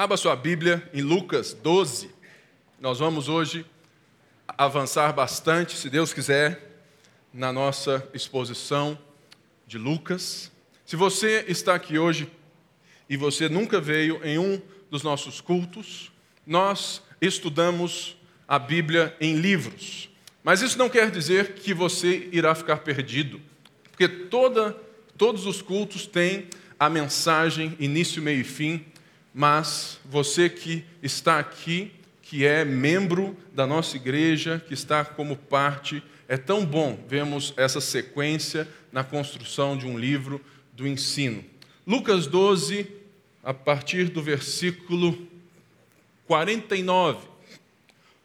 Abra sua Bíblia em Lucas 12. Nós vamos hoje avançar bastante, se Deus quiser, na nossa exposição de Lucas. Se você está aqui hoje e você nunca veio em um dos nossos cultos, nós estudamos a Bíblia em livros. Mas isso não quer dizer que você irá ficar perdido, porque toda, todos os cultos têm a mensagem início, meio e fim, mas você que está aqui, que é membro da nossa igreja, que está como parte, é tão bom vermos essa sequência na construção de um livro do ensino. Lucas 12, a partir do versículo 49.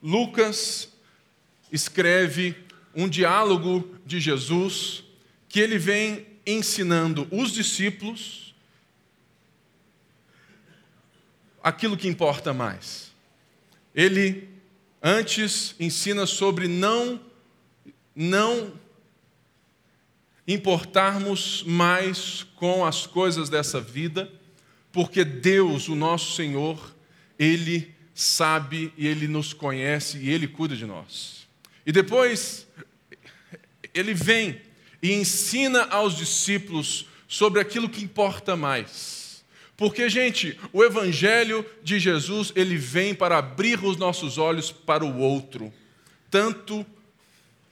Lucas escreve um diálogo de Jesus que ele vem ensinando os discípulos aquilo que importa mais. Ele antes ensina sobre não não importarmos mais com as coisas dessa vida, porque Deus, o nosso Senhor, ele sabe e ele nos conhece e ele cuida de nós. E depois ele vem e ensina aos discípulos sobre aquilo que importa mais. Porque, gente, o evangelho de Jesus, ele vem para abrir os nossos olhos para o outro, tanto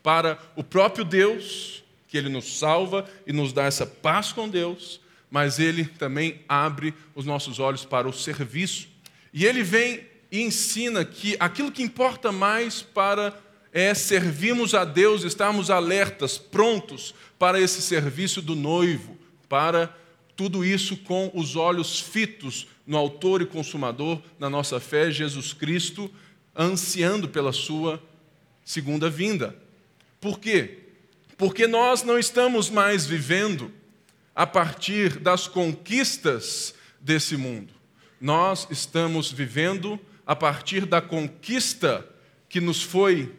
para o próprio Deus, que ele nos salva e nos dá essa paz com Deus, mas ele também abre os nossos olhos para o serviço. E ele vem e ensina que aquilo que importa mais para é servirmos a Deus, estarmos alertas, prontos para esse serviço do noivo, para tudo isso com os olhos fitos no Autor e Consumador da nossa fé, Jesus Cristo, ansiando pela Sua segunda vinda. Por quê? Porque nós não estamos mais vivendo a partir das conquistas desse mundo. Nós estamos vivendo a partir da conquista que nos foi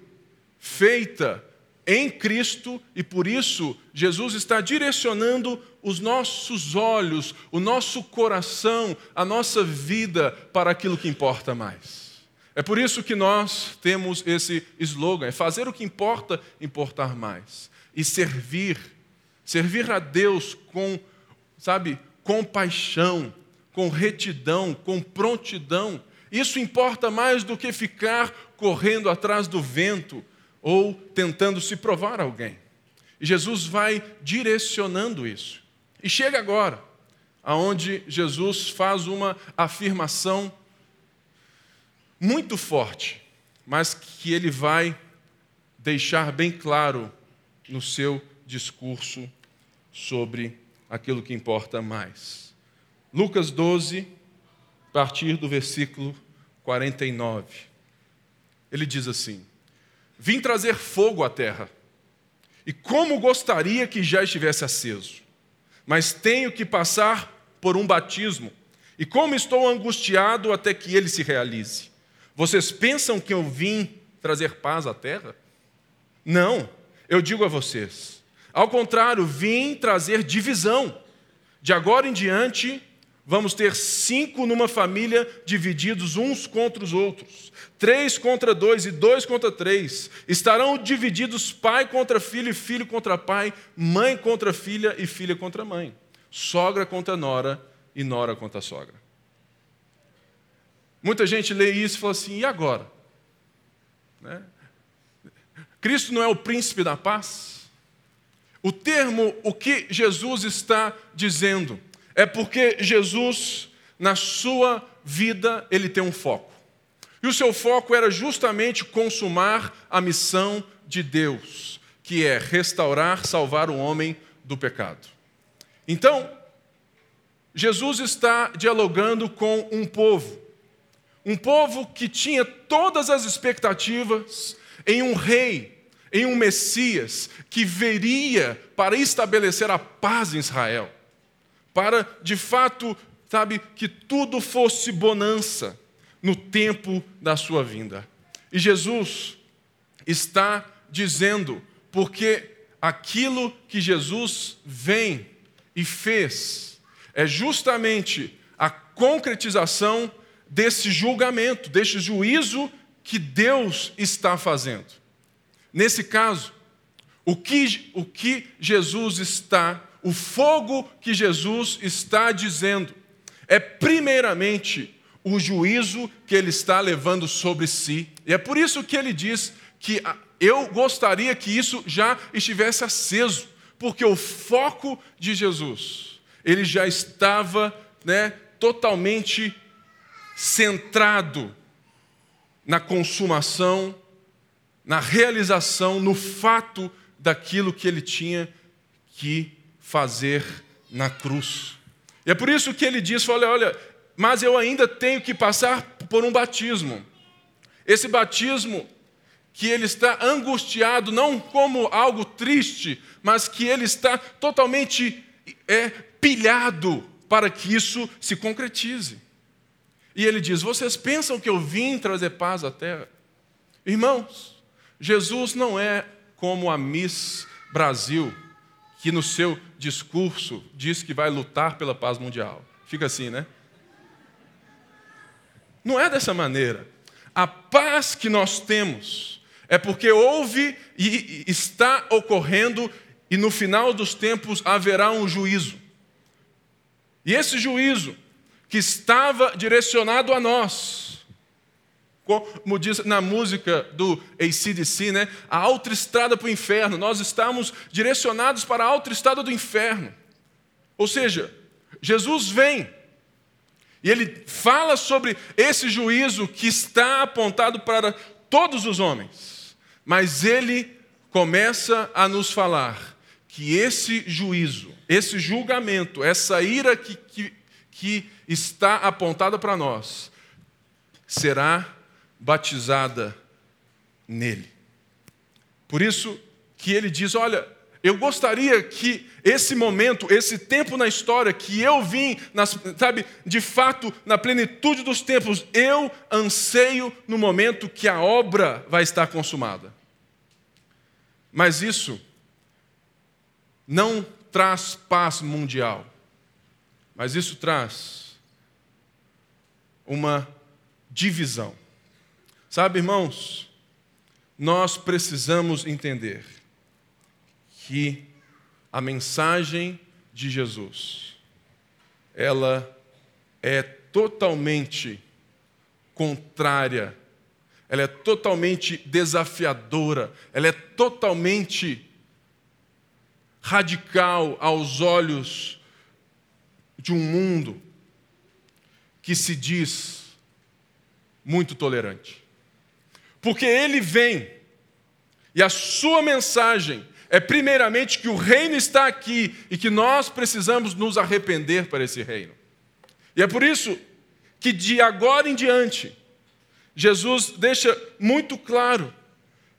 feita em Cristo e por isso Jesus está direcionando os nossos olhos, o nosso coração, a nossa vida para aquilo que importa mais. É por isso que nós temos esse slogan: é fazer o que importa, importar mais. E servir, servir a Deus com, sabe, compaixão, com retidão, com prontidão. Isso importa mais do que ficar correndo atrás do vento ou tentando se provar a alguém. E Jesus vai direcionando isso. E chega agora, aonde Jesus faz uma afirmação muito forte, mas que ele vai deixar bem claro no seu discurso sobre aquilo que importa mais. Lucas 12, a partir do versículo 49. Ele diz assim: Vim trazer fogo à terra. E como gostaria que já estivesse aceso. Mas tenho que passar por um batismo. E como estou angustiado até que ele se realize. Vocês pensam que eu vim trazer paz à terra? Não, eu digo a vocês. Ao contrário, vim trazer divisão. De agora em diante, Vamos ter cinco numa família divididos uns contra os outros, três contra dois e dois contra três. Estarão divididos pai contra filho e filho contra pai, mãe contra filha e filha contra mãe, sogra contra nora e nora contra sogra. Muita gente lê isso e fala assim: e agora? Né? Cristo não é o príncipe da paz? O termo, o que Jesus está dizendo? É porque Jesus, na sua vida, ele tem um foco. E o seu foco era justamente consumar a missão de Deus, que é restaurar, salvar o homem do pecado. Então, Jesus está dialogando com um povo, um povo que tinha todas as expectativas em um rei, em um Messias que veria para estabelecer a paz em Israel para de fato, sabe, que tudo fosse bonança no tempo da sua vinda. E Jesus está dizendo, porque aquilo que Jesus vem e fez é justamente a concretização desse julgamento, desse juízo que Deus está fazendo. Nesse caso, o que, o que Jesus está, o fogo que Jesus está dizendo, é primeiramente o juízo que ele está levando sobre si. E é por isso que ele diz que eu gostaria que isso já estivesse aceso, porque o foco de Jesus, ele já estava né, totalmente centrado na consumação, na realização, no fato daquilo que ele tinha que fazer na cruz. E é por isso que ele diz: olha, olha, mas eu ainda tenho que passar por um batismo. Esse batismo que ele está angustiado, não como algo triste, mas que ele está totalmente é, pilhado para que isso se concretize. E ele diz: Vocês pensam que eu vim trazer paz à terra? Irmãos, Jesus não é como a Miss Brasil, que no seu discurso diz que vai lutar pela paz mundial. Fica assim, né? Não é dessa maneira. A paz que nós temos é porque houve e está ocorrendo, e no final dos tempos haverá um juízo. E esse juízo que estava direcionado a nós. Como diz na música do ACDC, né? a autoestrada para o inferno. Nós estamos direcionados para a autoestrada do inferno. Ou seja, Jesus vem e ele fala sobre esse juízo que está apontado para todos os homens. Mas ele começa a nos falar que esse juízo, esse julgamento, essa ira que, que, que está apontada para nós será batizada nele. Por isso que ele diz: Olha, eu gostaria que esse momento, esse tempo na história que eu vim, nas, sabe, de fato, na plenitude dos tempos, eu anseio no momento que a obra vai estar consumada. Mas isso não traz paz mundial, mas isso traz uma divisão. Sabe, irmãos, nós precisamos entender que a mensagem de Jesus, ela é totalmente contrária, ela é totalmente desafiadora, ela é totalmente radical aos olhos de um mundo que se diz muito tolerante. Porque ele vem e a sua mensagem é primeiramente que o reino está aqui e que nós precisamos nos arrepender para esse reino. E é por isso que de agora em diante, Jesus deixa muito claro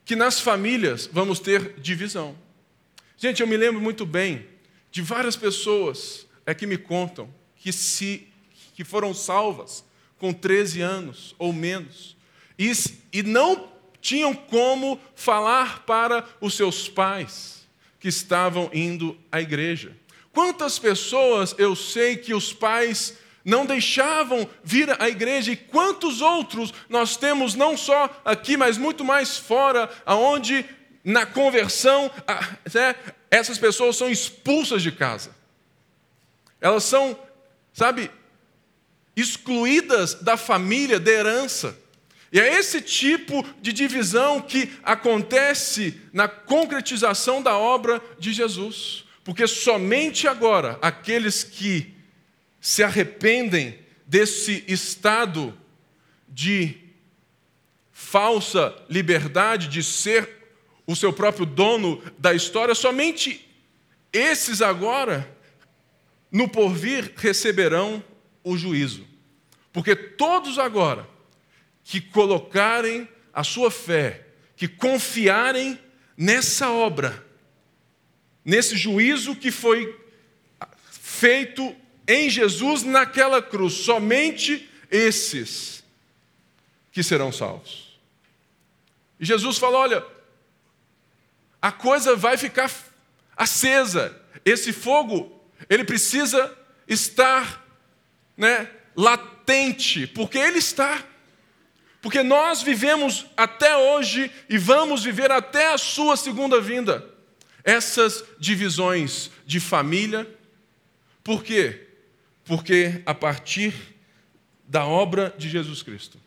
que nas famílias vamos ter divisão. Gente, eu me lembro muito bem de várias pessoas é que me contam que se que foram salvas com 13 anos ou menos, e, e não tinham como falar para os seus pais que estavam indo à igreja. Quantas pessoas eu sei que os pais não deixavam vir à igreja e quantos outros nós temos não só aqui, mas muito mais fora, aonde na conversão né, essas pessoas são expulsas de casa. Elas são, sabe, excluídas da família, da herança. E é esse tipo de divisão que acontece na concretização da obra de Jesus. Porque somente agora aqueles que se arrependem desse estado de falsa liberdade, de ser o seu próprio dono da história, somente esses agora, no porvir, receberão o juízo. Porque todos agora que colocarem a sua fé, que confiarem nessa obra, nesse juízo que foi feito em Jesus naquela cruz, somente esses que serão salvos. E Jesus falou: olha, a coisa vai ficar acesa, esse fogo, ele precisa estar né, latente, porque Ele está. Porque nós vivemos até hoje e vamos viver até a Sua segunda vinda. Essas divisões de família, por quê? Porque a partir da obra de Jesus Cristo,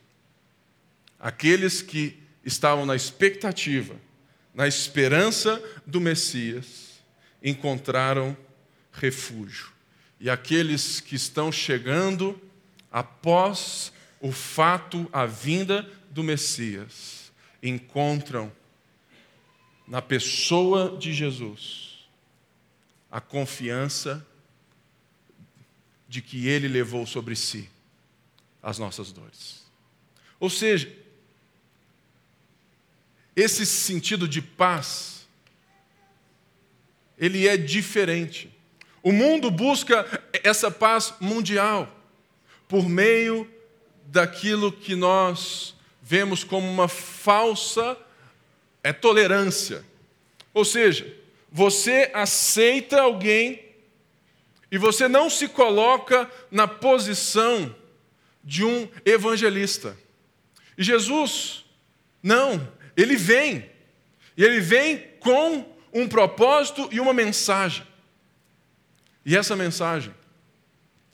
aqueles que estavam na expectativa, na esperança do Messias, encontraram refúgio. E aqueles que estão chegando após o fato, a vinda do Messias, encontram na pessoa de Jesus a confiança de que ele levou sobre si as nossas dores. Ou seja, esse sentido de paz, ele é diferente. O mundo busca essa paz mundial por meio daquilo que nós vemos como uma falsa é, tolerância. Ou seja, você aceita alguém e você não se coloca na posição de um evangelista. E Jesus, não, ele vem. E ele vem com um propósito e uma mensagem. E essa mensagem,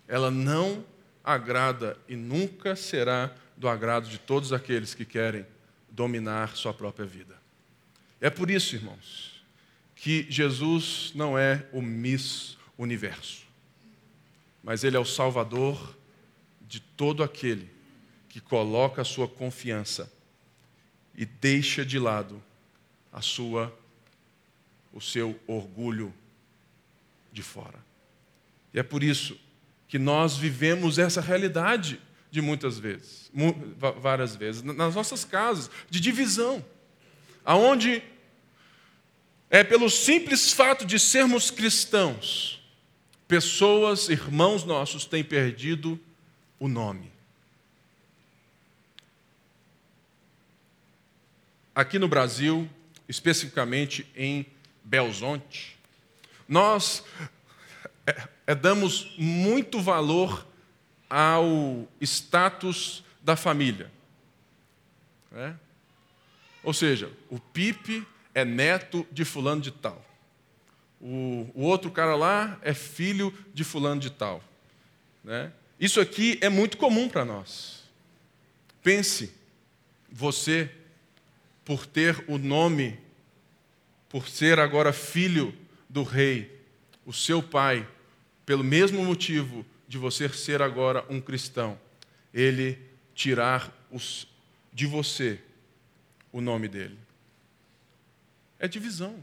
ela não agrada e nunca será do agrado de todos aqueles que querem dominar sua própria vida. É por isso, irmãos, que Jesus não é o Miss Universo mas Ele é o Salvador de todo aquele que coloca a sua confiança e deixa de lado a sua o seu orgulho de fora. E é por isso que nós vivemos essa realidade de muitas vezes, várias vezes, nas nossas casas, de divisão, aonde é pelo simples fato de sermos cristãos, pessoas, irmãos nossos, têm perdido o nome. Aqui no Brasil, especificamente em Belzonte, nós é, damos muito valor ao status da família. Né? Ou seja, o Pipe é neto de fulano de tal. O, o outro cara lá é filho de fulano de tal. Né? Isso aqui é muito comum para nós. Pense, você, por ter o nome, por ser agora filho do rei, o seu pai, pelo mesmo motivo de você ser agora um cristão, ele tirar os, de você o nome dele. É divisão.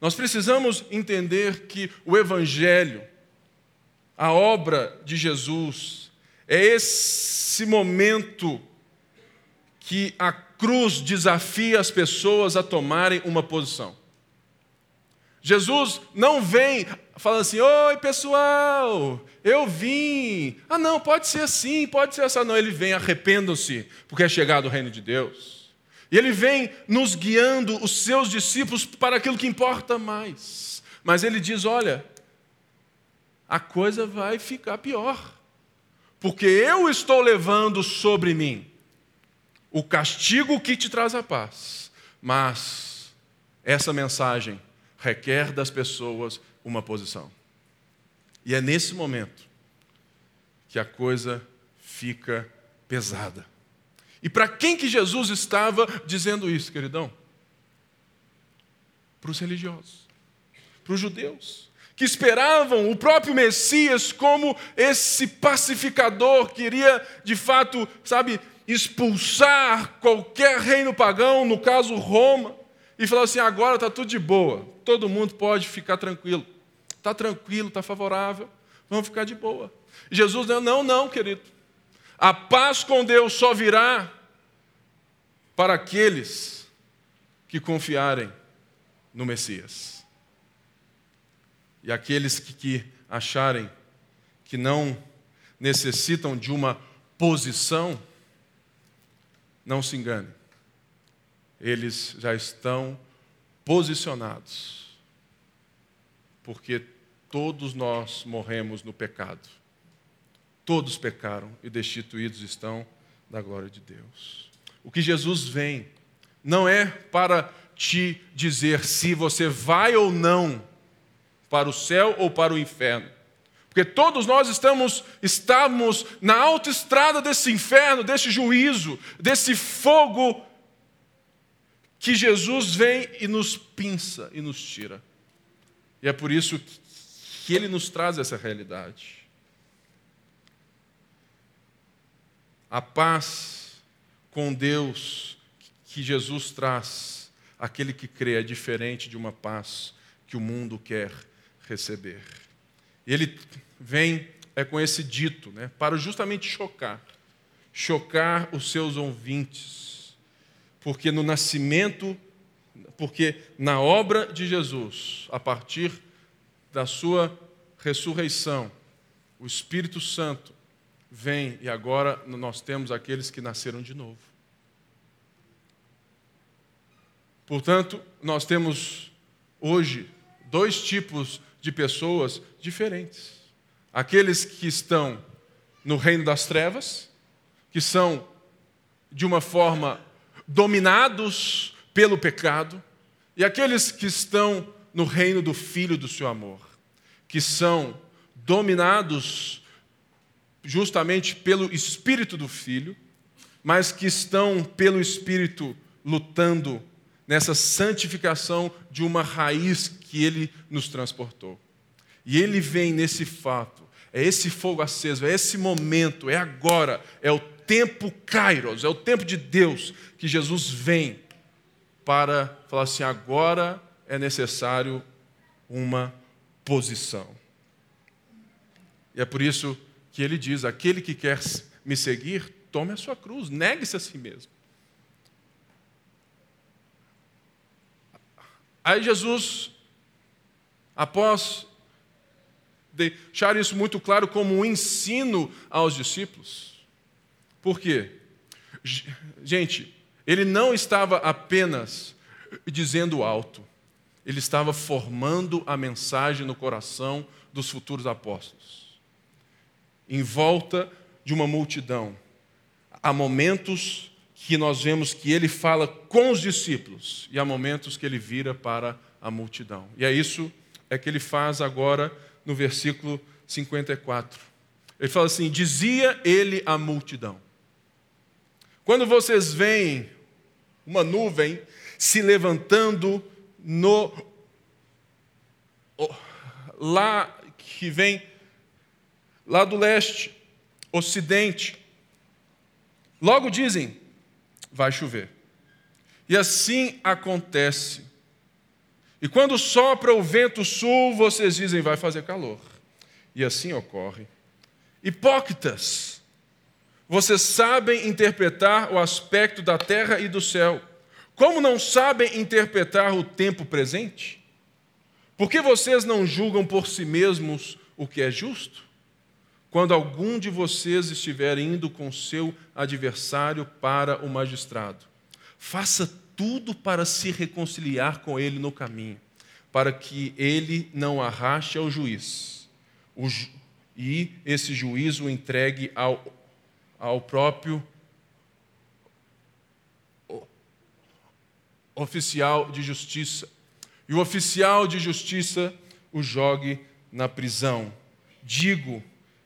Nós precisamos entender que o Evangelho, a obra de Jesus, é esse momento que a cruz desafia as pessoas a tomarem uma posição. Jesus não vem falando assim: Oi, pessoal, eu vim. Ah, não, pode ser assim, pode ser assim. Não, ele vem, arrependam-se, porque é chegado o reino de Deus. E ele vem nos guiando, os seus discípulos, para aquilo que importa mais. Mas ele diz: olha, a coisa vai ficar pior, porque eu estou levando sobre mim o castigo que te traz a paz. Mas essa mensagem requer das pessoas uma posição. E é nesse momento que a coisa fica pesada. E para quem que Jesus estava dizendo isso, queridão? Para os religiosos, para os judeus, que esperavam o próprio Messias como esse pacificador que iria, de fato, sabe, expulsar qualquer reino pagão, no caso Roma, e falar assim: agora está tudo de boa, todo mundo pode ficar tranquilo. Está tranquilo, está favorável, vamos ficar de boa. Jesus disse: não, não, querido. A paz com Deus só virá para aqueles que confiarem no Messias. E aqueles que, que acharem que não necessitam de uma posição, não se engane. Eles já estão posicionados. Porque todos nós morremos no pecado. Todos pecaram e destituídos estão da glória de Deus. O que Jesus vem não é para te dizer se você vai ou não para o céu ou para o inferno. Porque todos nós estamos, estamos na autoestrada desse inferno, desse juízo, desse fogo que Jesus vem e nos pinça e nos tira. E é por isso que ele nos traz essa realidade. A paz com Deus que Jesus traz, aquele que crê, é diferente de uma paz que o mundo quer receber. Ele vem é com esse dito, né, para justamente chocar, chocar os seus ouvintes, porque no nascimento, porque na obra de Jesus, a partir da sua ressurreição, o Espírito Santo vem e agora nós temos aqueles que nasceram de novo. Portanto, nós temos hoje dois tipos de pessoas diferentes. Aqueles que estão no reino das trevas, que são de uma forma dominados pelo pecado, e aqueles que estão no reino do Filho do seu amor, que são dominados justamente pelo Espírito do Filho, mas que estão pelo Espírito lutando nessa santificação de uma raiz que ele nos transportou. E ele vem nesse fato, é esse fogo aceso, é esse momento, é agora, é o tempo Kairos, é o tempo de Deus que Jesus vem para falar assim: agora é necessário uma posição. E é por isso que ele diz: aquele que quer me seguir, tome a sua cruz, negue-se a si mesmo. Aí Jesus, após deixar isso muito claro como um ensino aos discípulos, por quê? Gente, ele não estava apenas dizendo alto, ele estava formando a mensagem no coração dos futuros apóstolos. Em volta de uma multidão, há momentos que nós vemos que ele fala com os discípulos e há momentos que ele vira para a multidão. E é isso é que ele faz agora no versículo 54. Ele fala assim: dizia ele à multidão. Quando vocês veem uma nuvem se levantando no lá que vem lá do leste, ocidente, logo dizem: vai chover. E assim acontece. E quando sopra o vento sul, vocês dizem vai fazer calor. E assim ocorre. Hipócritas, vocês sabem interpretar o aspecto da terra e do céu. Como não sabem interpretar o tempo presente? Por que vocês não julgam por si mesmos o que é justo? quando algum de vocês estiver indo com seu adversário para o magistrado. Faça tudo para se reconciliar com ele no caminho, para que ele não arraste ao juiz ju e esse juiz o entregue ao, ao próprio oficial de justiça. E o oficial de justiça o jogue na prisão. Digo,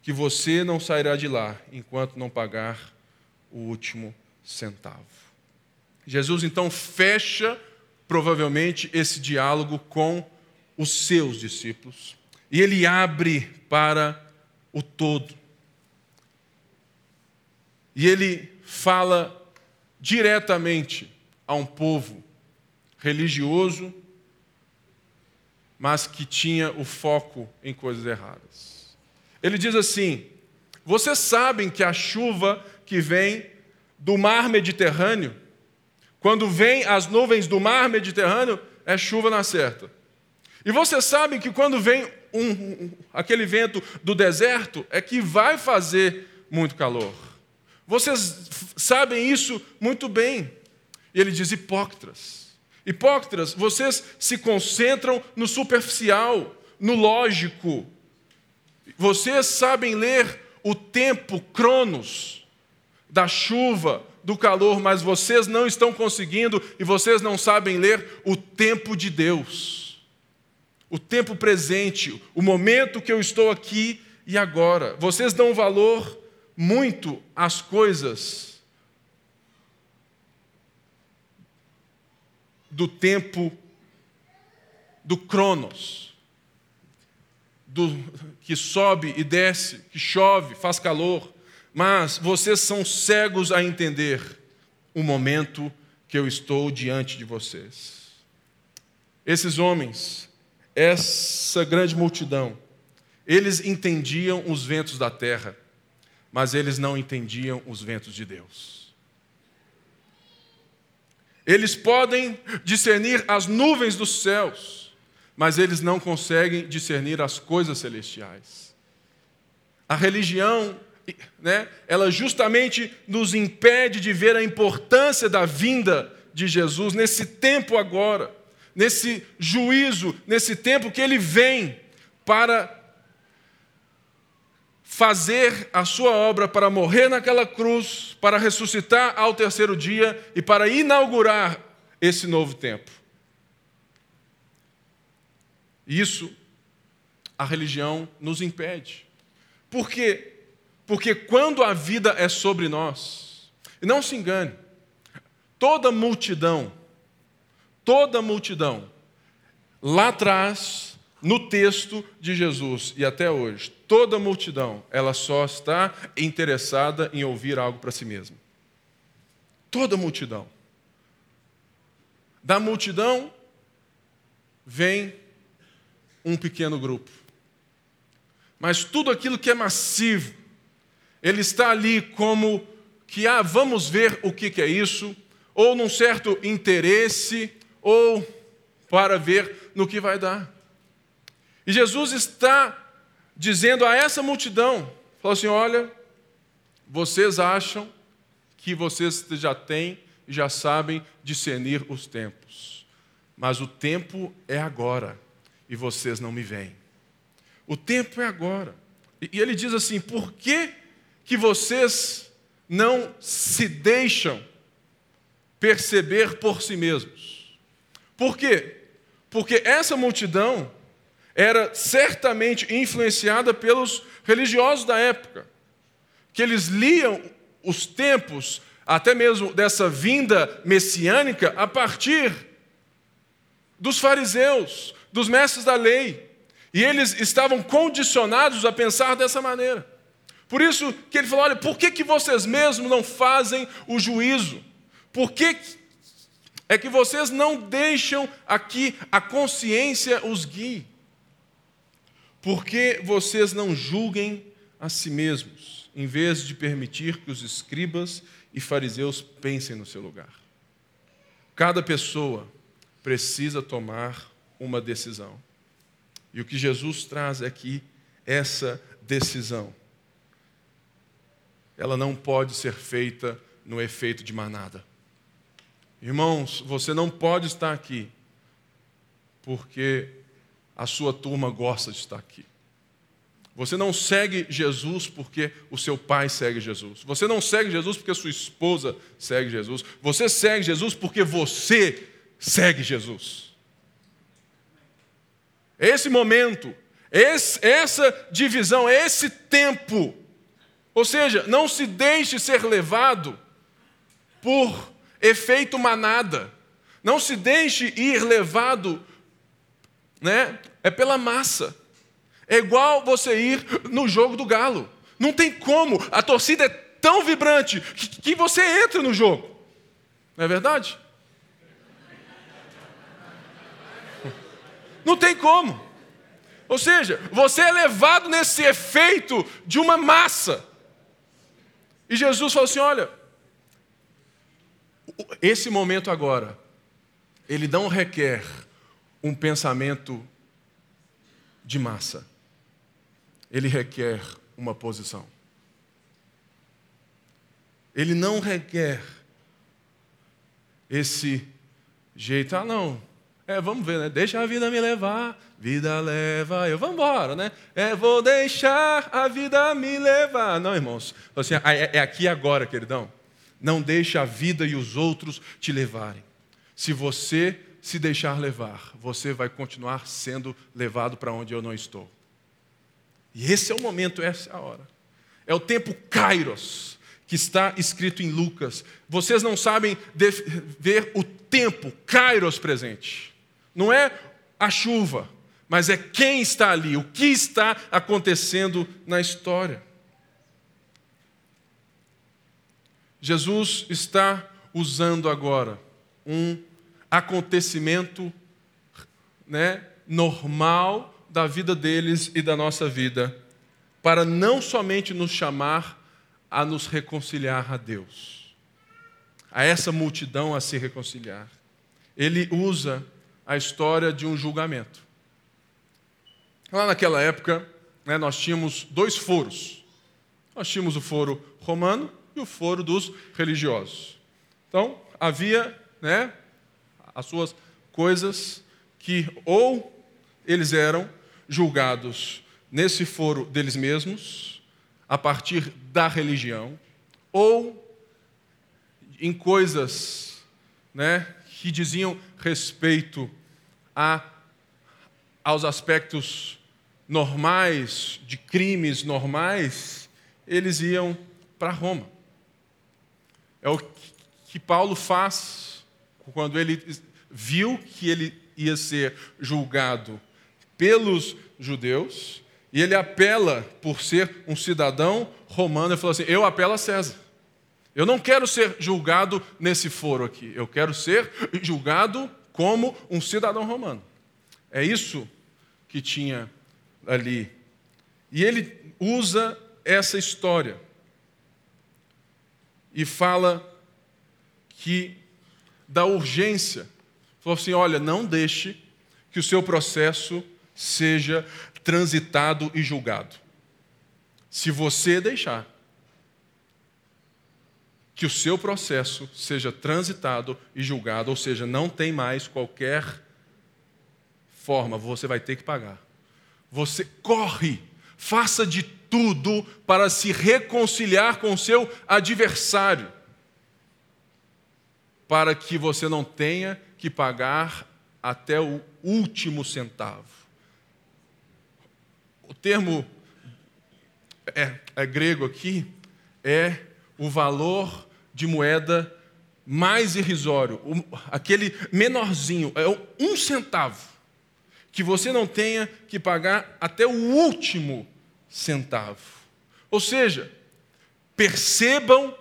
que você não sairá de lá enquanto não pagar o último centavo. Jesus então fecha, provavelmente, esse diálogo com os seus discípulos e ele abre para o todo. E ele fala diretamente a um povo religioso, mas que tinha o foco em coisas erradas. Ele diz assim: Vocês sabem que a chuva que vem do mar Mediterrâneo, quando vem as nuvens do mar Mediterrâneo, é chuva na certa. E vocês sabem que quando vem um, um, aquele vento do deserto, é que vai fazer muito calor. Vocês sabem isso muito bem. E ele diz: hipócritas. Hipócritas, vocês se concentram no superficial, no lógico, vocês sabem ler o tempo cronos da chuva, do calor, mas vocês não estão conseguindo e vocês não sabem ler o tempo de Deus. O tempo presente, o momento que eu estou aqui e agora. Vocês dão valor muito às coisas do tempo do Cronos, do que sobe e desce, que chove, faz calor, mas vocês são cegos a entender o momento que eu estou diante de vocês. Esses homens, essa grande multidão, eles entendiam os ventos da terra, mas eles não entendiam os ventos de Deus. Eles podem discernir as nuvens dos céus, mas eles não conseguem discernir as coisas celestiais. A religião né, ela justamente nos impede de ver a importância da vinda de Jesus nesse tempo agora, nesse juízo, nesse tempo que ele vem para fazer a sua obra, para morrer naquela cruz, para ressuscitar ao terceiro dia e para inaugurar esse novo tempo. Isso a religião nos impede. Por quê? Porque quando a vida é sobre nós, e não se engane, toda multidão, toda multidão, lá atrás, no texto de Jesus e até hoje, toda multidão, ela só está interessada em ouvir algo para si mesma. Toda multidão. Da multidão vem um pequeno grupo. Mas tudo aquilo que é massivo, ele está ali como que, ah, vamos ver o que, que é isso, ou num certo interesse, ou para ver no que vai dar. E Jesus está dizendo a essa multidão, falou assim: olha, vocês acham que vocês já têm e já sabem discernir os tempos, mas o tempo é agora e vocês não me veem. O tempo é agora. E ele diz assim: por que que vocês não se deixam perceber por si mesmos. Por quê? Porque essa multidão era certamente influenciada pelos religiosos da época, que eles liam os tempos, até mesmo dessa vinda messiânica, a partir dos fariseus, dos mestres da lei. E eles estavam condicionados a pensar dessa maneira. Por isso que ele falou: olha, por que, que vocês mesmos não fazem o juízo? Por que é que vocês não deixam aqui a consciência os guie? Por que vocês não julguem a si mesmos, em vez de permitir que os escribas e fariseus pensem no seu lugar? Cada pessoa precisa tomar uma decisão. E o que Jesus traz aqui, essa decisão ela não pode ser feita no efeito de manada. Irmãos, você não pode estar aqui porque a sua turma gosta de estar aqui. Você não segue Jesus porque o seu pai segue Jesus. Você não segue Jesus porque a sua esposa segue Jesus. Você segue Jesus porque você segue Jesus. Esse momento, esse, essa divisão, esse tempo ou seja, não se deixe ser levado por efeito manada. Não se deixe ir levado, né? É pela massa. É igual você ir no jogo do galo. Não tem como. A torcida é tão vibrante que, que você entra no jogo. Não é verdade? Não tem como. Ou seja, você é levado nesse efeito de uma massa. E Jesus falou assim: olha, esse momento agora, ele não requer um pensamento de massa, ele requer uma posição. Ele não requer esse jeito, ah, não, É, vamos ver, né? Deixa a vida me levar, vida leva eu. Vamos embora, né? É, vou deixar a vida me levar. Não, irmãos. Assim, é, é aqui agora, queridão. Não deixe a vida e os outros te levarem. Se você se deixar levar, você vai continuar sendo levado para onde eu não estou. E esse é o momento, essa é a hora. É o tempo kairos que está escrito em Lucas. Vocês não sabem ver o tempo kairos presente. Não é a chuva, mas é quem está ali, o que está acontecendo na história. Jesus está usando agora um acontecimento né, normal da vida deles e da nossa vida, para não somente nos chamar a nos reconciliar a Deus, a essa multidão a se reconciliar. Ele usa a história de um julgamento. Lá naquela época, né, nós tínhamos dois foros. Nós tínhamos o foro romano e o foro dos religiosos. Então, havia né, as suas coisas que ou eles eram julgados nesse foro deles mesmos, a partir da religião, ou em coisas né, que diziam respeito a, aos aspectos normais, de crimes normais, eles iam para Roma. É o que Paulo faz quando ele viu que ele ia ser julgado pelos judeus, e ele apela por ser um cidadão romano, ele falou assim: Eu apelo a César. Eu não quero ser julgado nesse foro aqui, eu quero ser julgado como um cidadão romano. É isso que tinha ali. E ele usa essa história e fala que da urgência. Falou assim: olha, não deixe que o seu processo seja transitado e julgado. Se você deixar que o seu processo seja transitado e julgado, ou seja, não tem mais qualquer forma, você vai ter que pagar. Você corre, faça de tudo para se reconciliar com o seu adversário, para que você não tenha que pagar até o último centavo. O termo é, é grego aqui é o valor de moeda mais irrisório, aquele menorzinho, é um centavo, que você não tenha que pagar até o último centavo. Ou seja, percebam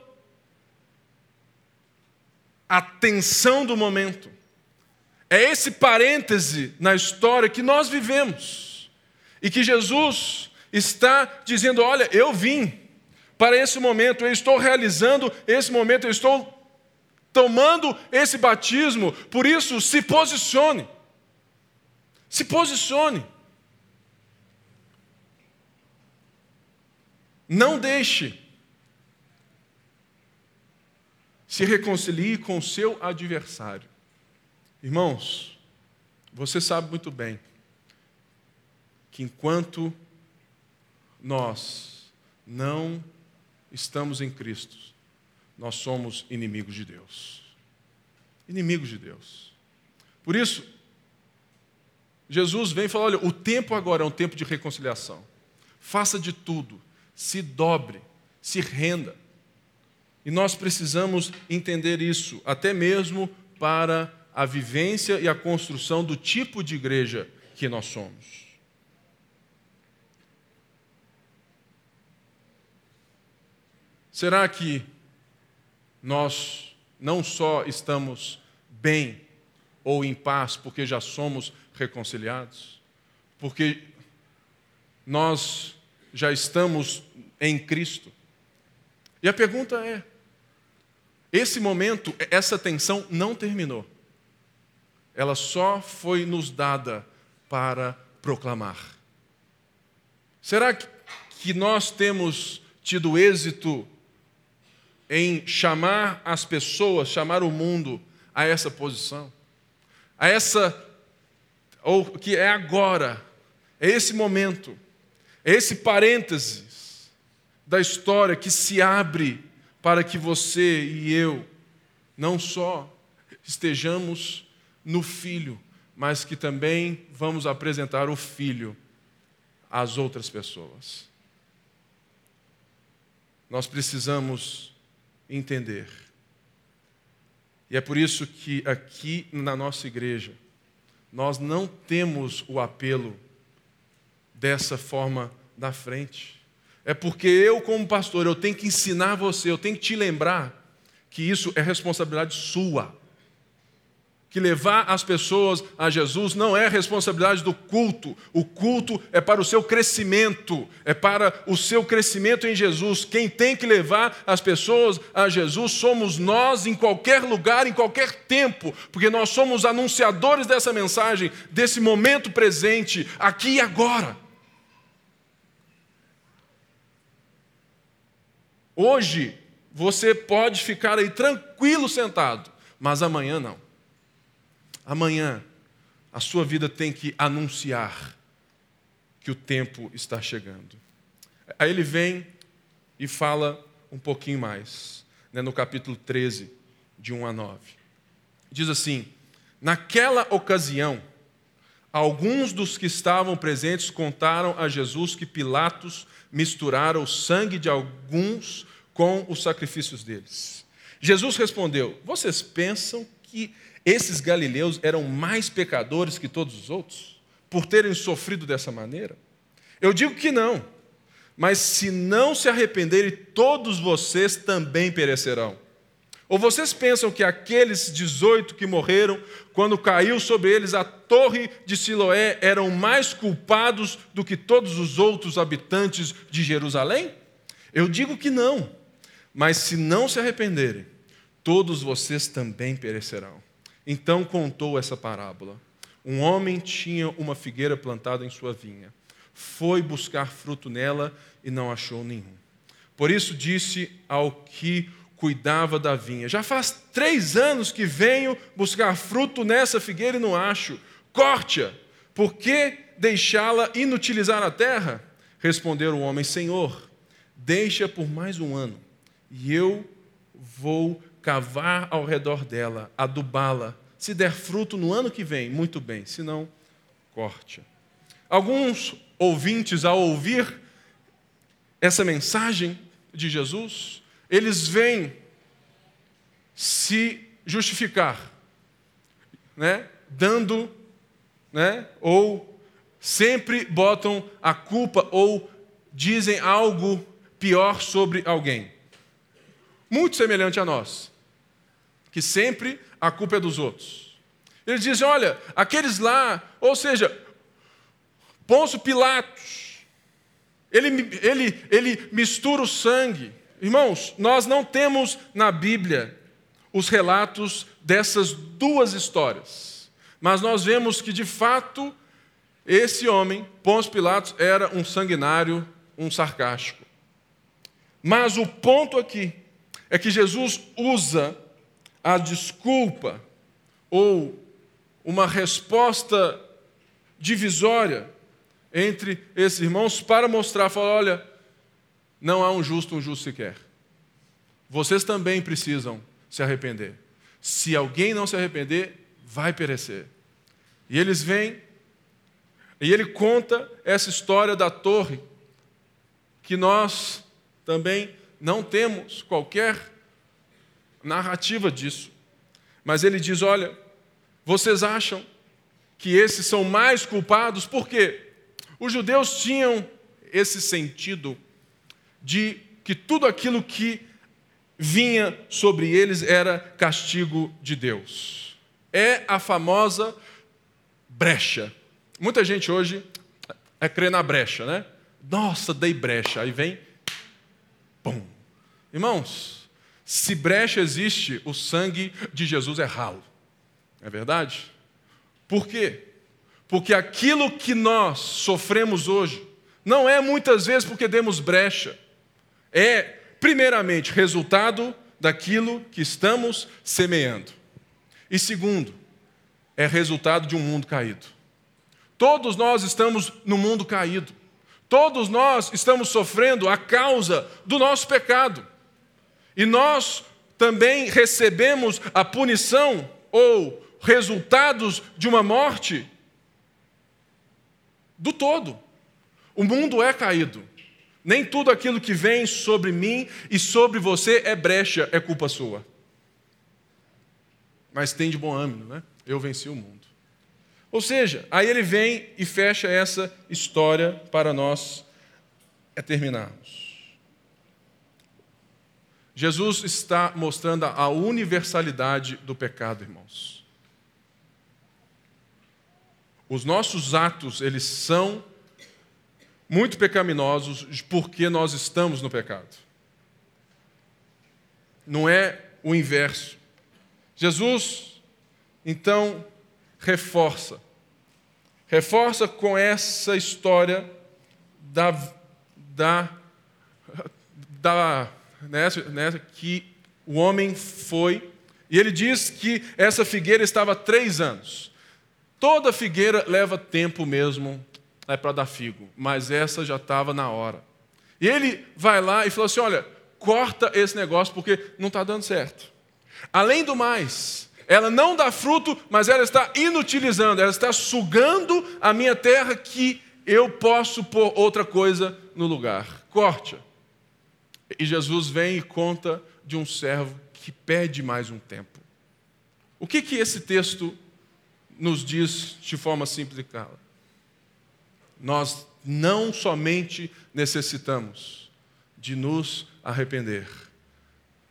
a tensão do momento. É esse parêntese na história que nós vivemos. E que Jesus está dizendo: olha, eu vim para esse momento, eu estou realizando esse momento, eu estou tomando esse batismo, por isso se posicione. Se posicione. Não deixe. Se reconcilie com o seu adversário. Irmãos, você sabe muito bem que enquanto nós não estamos em Cristo, nós somos inimigos de Deus. Inimigos de Deus. Por isso, Jesus vem e fala: olha, o tempo agora é um tempo de reconciliação. Faça de tudo, se dobre, se renda. E nós precisamos entender isso, até mesmo para a vivência e a construção do tipo de igreja que nós somos. Será que nós não só estamos bem ou em paz porque já somos reconciliados? Porque nós já estamos em Cristo? E a pergunta é: esse momento, essa tensão não terminou. Ela só foi nos dada para proclamar. Será que nós temos tido êxito em chamar as pessoas, chamar o mundo a essa posição, a essa ou que é agora, é esse momento, é esse parênteses da história que se abre para que você e eu não só estejamos no Filho, mas que também vamos apresentar o Filho às outras pessoas. Nós precisamos entender. E é por isso que aqui na nossa igreja, nós não temos o apelo dessa forma da frente. É porque eu, como pastor, eu tenho que ensinar você, eu tenho que te lembrar que isso é responsabilidade sua que levar as pessoas a Jesus não é responsabilidade do culto. O culto é para o seu crescimento, é para o seu crescimento em Jesus. Quem tem que levar as pessoas a Jesus somos nós em qualquer lugar, em qualquer tempo, porque nós somos anunciadores dessa mensagem, desse momento presente, aqui e agora. Hoje você pode ficar aí tranquilo sentado, mas amanhã não. Amanhã, a sua vida tem que anunciar que o tempo está chegando. Aí ele vem e fala um pouquinho mais, né, no capítulo 13, de 1 a 9. Diz assim: Naquela ocasião, alguns dos que estavam presentes contaram a Jesus que Pilatos misturara o sangue de alguns com os sacrifícios deles. Jesus respondeu: Vocês pensam que esses galileus eram mais pecadores que todos os outros, por terem sofrido dessa maneira? Eu digo que não, mas se não se arrependerem, todos vocês também perecerão. Ou vocês pensam que aqueles 18 que morreram, quando caiu sobre eles a torre de Siloé, eram mais culpados do que todos os outros habitantes de Jerusalém? Eu digo que não, mas se não se arrependerem, todos vocês também perecerão. Então contou essa parábola. Um homem tinha uma figueira plantada em sua vinha. Foi buscar fruto nela e não achou nenhum. Por isso disse ao que cuidava da vinha: Já faz três anos que venho buscar fruto nessa figueira e não acho. Corte-a, por que deixá-la inutilizar a terra? Respondeu o homem: Senhor, deixa por mais um ano, e eu vou cavar ao redor dela, adubá-la. Se der fruto no ano que vem, muito bem, se não, corte. Alguns ouvintes, ao ouvir essa mensagem de Jesus, eles vêm se justificar, né? dando, né? ou sempre botam a culpa ou dizem algo pior sobre alguém. Muito semelhante a nós que sempre a culpa é dos outros. Eles dizem: olha, aqueles lá, ou seja, Pôncio Pilatos, ele, ele, ele mistura o sangue. Irmãos, nós não temos na Bíblia os relatos dessas duas histórias, mas nós vemos que de fato esse homem, Pôncio Pilatos, era um sanguinário, um sarcástico. Mas o ponto aqui é que Jesus usa a desculpa ou uma resposta divisória entre esses irmãos para mostrar, falar, olha, não há um justo, um justo sequer. Vocês também precisam se arrepender. Se alguém não se arrepender, vai perecer. E eles vêm, e ele conta essa história da torre, que nós também não temos qualquer narrativa disso. Mas ele diz: olha, vocês acham que esses são mais culpados? Por quê? Os judeus tinham esse sentido de que tudo aquilo que vinha sobre eles era castigo de Deus. É a famosa brecha. Muita gente hoje é crer na brecha, né? Nossa, dei brecha. Aí vem, pum. Irmãos, se brecha existe, o sangue de Jesus é ralo. É verdade? Por quê? Porque aquilo que nós sofremos hoje não é muitas vezes porque demos brecha. É, primeiramente, resultado daquilo que estamos semeando. E segundo, é resultado de um mundo caído. Todos nós estamos no mundo caído. Todos nós estamos sofrendo a causa do nosso pecado. E nós também recebemos a punição ou resultados de uma morte do todo. O mundo é caído. Nem tudo aquilo que vem sobre mim e sobre você é brecha, é culpa sua. Mas tem de bom ânimo, né? Eu venci o mundo. Ou seja, aí ele vem e fecha essa história para nós terminarmos. Jesus está mostrando a universalidade do pecado, irmãos. Os nossos atos, eles são muito pecaminosos porque nós estamos no pecado. Não é o inverso. Jesus, então, reforça. Reforça com essa história da, da, da nessa, que o homem foi, e ele diz que essa figueira estava há três anos. Toda figueira leva tempo mesmo é para dar figo, mas essa já estava na hora. E ele vai lá e fala assim: olha, corta esse negócio porque não está dando certo. Além do mais, ela não dá fruto, mas ela está inutilizando, ela está sugando a minha terra que eu posso pôr outra coisa no lugar. Corte. E Jesus vem e conta de um servo que pede mais um tempo. O que, que esse texto nos diz de forma simples e clara? Nós não somente necessitamos de nos arrepender,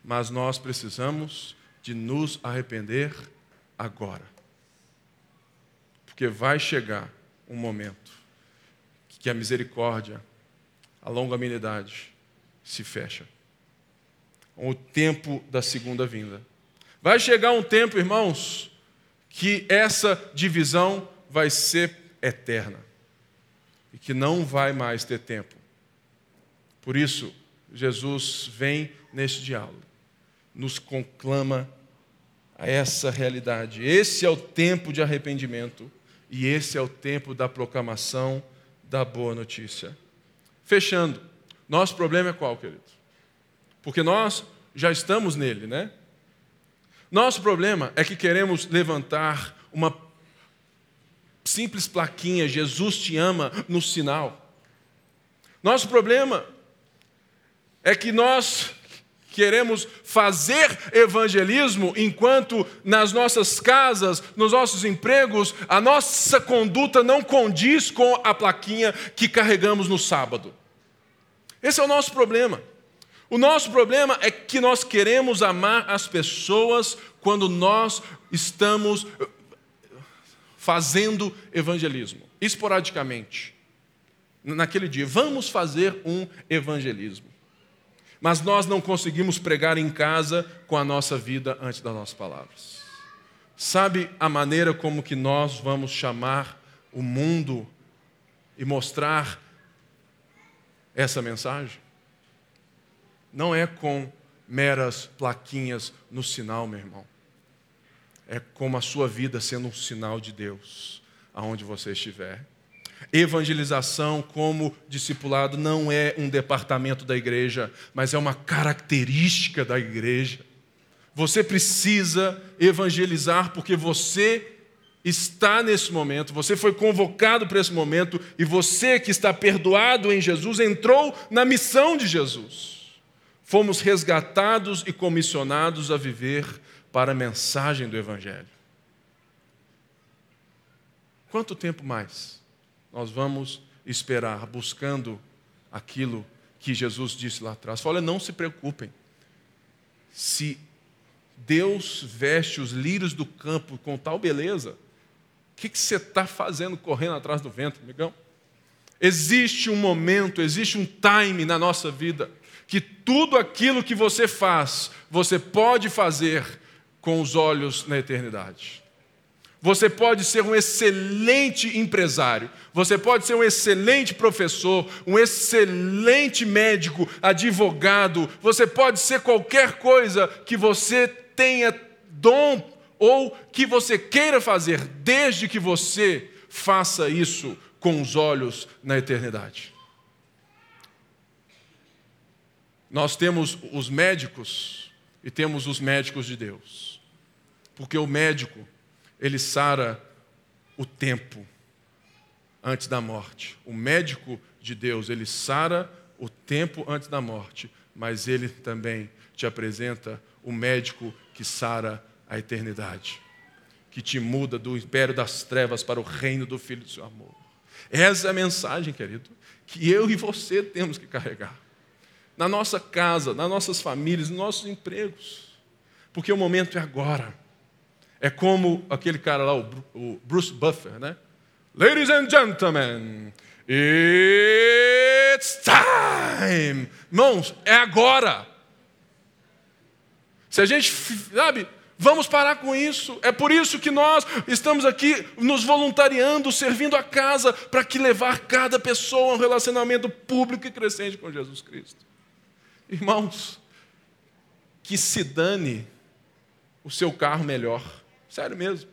mas nós precisamos de nos arrepender agora. Porque vai chegar um momento que a misericórdia, a longanimidade se fecha. O tempo da segunda vinda. Vai chegar um tempo, irmãos, que essa divisão vai ser eterna e que não vai mais ter tempo. Por isso, Jesus vem neste diálogo, nos conclama a essa realidade. Esse é o tempo de arrependimento e esse é o tempo da proclamação da boa notícia. Fechando, nosso problema é qual, querido? Porque nós já estamos nele, né? Nosso problema é que queremos levantar uma simples plaquinha, Jesus te ama, no sinal. Nosso problema é que nós queremos fazer evangelismo enquanto nas nossas casas, nos nossos empregos, a nossa conduta não condiz com a plaquinha que carregamos no sábado. Esse é o nosso problema. O nosso problema é que nós queremos amar as pessoas quando nós estamos fazendo evangelismo, esporadicamente. Naquele dia, vamos fazer um evangelismo. Mas nós não conseguimos pregar em casa com a nossa vida antes das nossas palavras. Sabe a maneira como que nós vamos chamar o mundo e mostrar essa mensagem? Não é com meras plaquinhas no sinal, meu irmão é como a sua vida sendo um sinal de Deus, aonde você estiver. Evangelização como discipulado não é um departamento da igreja, mas é uma característica da igreja. Você precisa evangelizar porque você está nesse momento, você foi convocado para esse momento e você que está perdoado em Jesus entrou na missão de Jesus. Fomos resgatados e comissionados a viver para a mensagem do Evangelho. Quanto tempo mais nós vamos esperar buscando aquilo que Jesus disse lá atrás? Olha, não se preocupem. Se Deus veste os lírios do campo com tal beleza, que, que você está fazendo correndo atrás do vento, amigão? Existe um momento, existe um time na nossa vida que tudo aquilo que você faz, você pode fazer com os olhos na eternidade. Você pode ser um excelente empresário, você pode ser um excelente professor, um excelente médico, advogado, você pode ser qualquer coisa que você tenha dom ou que você queira fazer, desde que você faça isso com os olhos na eternidade. Nós temos os médicos e temos os médicos de Deus. Porque o médico, ele sara o tempo antes da morte. O médico de Deus, ele sara o tempo antes da morte, mas ele também te apresenta o médico que sara a eternidade, que te muda do império das trevas para o reino do Filho do seu amor. Essa é a mensagem, querido, que eu e você temos que carregar. Na nossa casa, nas nossas famílias, nos nossos empregos. Porque o momento é agora. É como aquele cara lá, o Bruce Buffer, né? Ladies and gentlemen, it's time. Irmãos, é agora. Se a gente, sabe, vamos parar com isso. É por isso que nós estamos aqui nos voluntariando, servindo a casa, para que levar cada pessoa a um relacionamento público e crescente com Jesus Cristo. Irmãos, que se dane o seu carro melhor. Sério mesmo.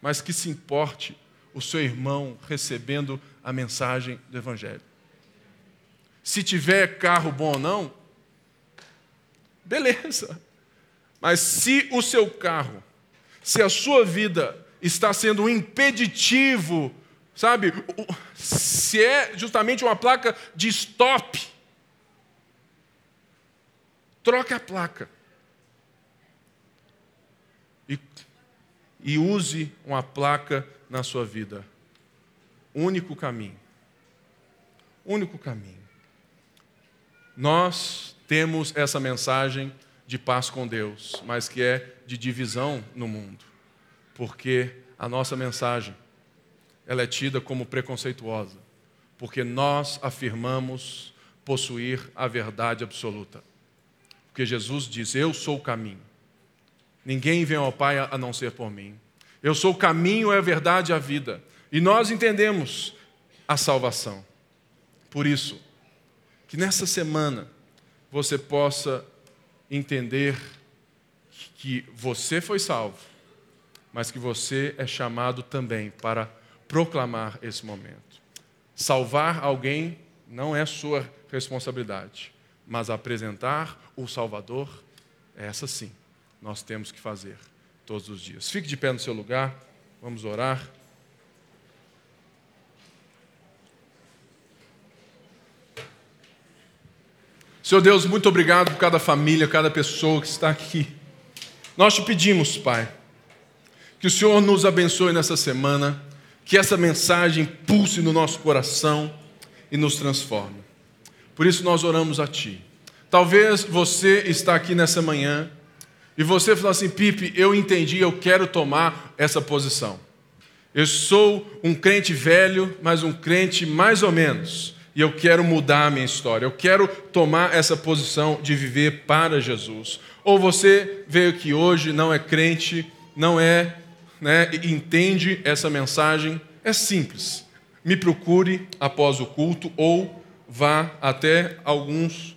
Mas que se importe o seu irmão recebendo a mensagem do Evangelho. Se tiver carro bom ou não, beleza. Mas se o seu carro, se a sua vida está sendo um impeditivo, sabe? Se é justamente uma placa de stop, troque a placa. E e use uma placa na sua vida. Único caminho. Único caminho. Nós temos essa mensagem de paz com Deus, mas que é de divisão no mundo. Porque a nossa mensagem ela é tida como preconceituosa, porque nós afirmamos possuir a verdade absoluta. Porque Jesus diz: "Eu sou o caminho, Ninguém vem ao Pai a não ser por mim. Eu sou o caminho, a verdade e a vida. E nós entendemos a salvação. Por isso, que nessa semana você possa entender que você foi salvo, mas que você é chamado também para proclamar esse momento. Salvar alguém não é sua responsabilidade, mas apresentar o Salvador, essa sim nós temos que fazer todos os dias. Fique de pé no seu lugar, vamos orar. Senhor Deus, muito obrigado por cada família, cada pessoa que está aqui. Nós te pedimos, Pai, que o Senhor nos abençoe nessa semana, que essa mensagem pulse no nosso coração e nos transforme. Por isso nós oramos a Ti. Talvez você está aqui nessa manhã e você falou assim, Pipe, eu entendi, eu quero tomar essa posição. Eu sou um crente velho, mas um crente mais ou menos. E eu quero mudar a minha história. Eu quero tomar essa posição de viver para Jesus. Ou você veio aqui hoje, não é crente, não é, né, entende essa mensagem. É simples. Me procure após o culto ou vá até alguns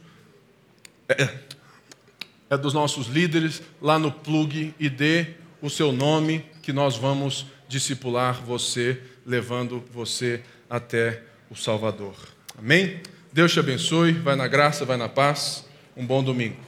é, é dos nossos líderes lá no plug e dê o seu nome que nós vamos discipular você, levando você até o Salvador. Amém? Deus te abençoe, vai na graça, vai na paz. Um bom domingo.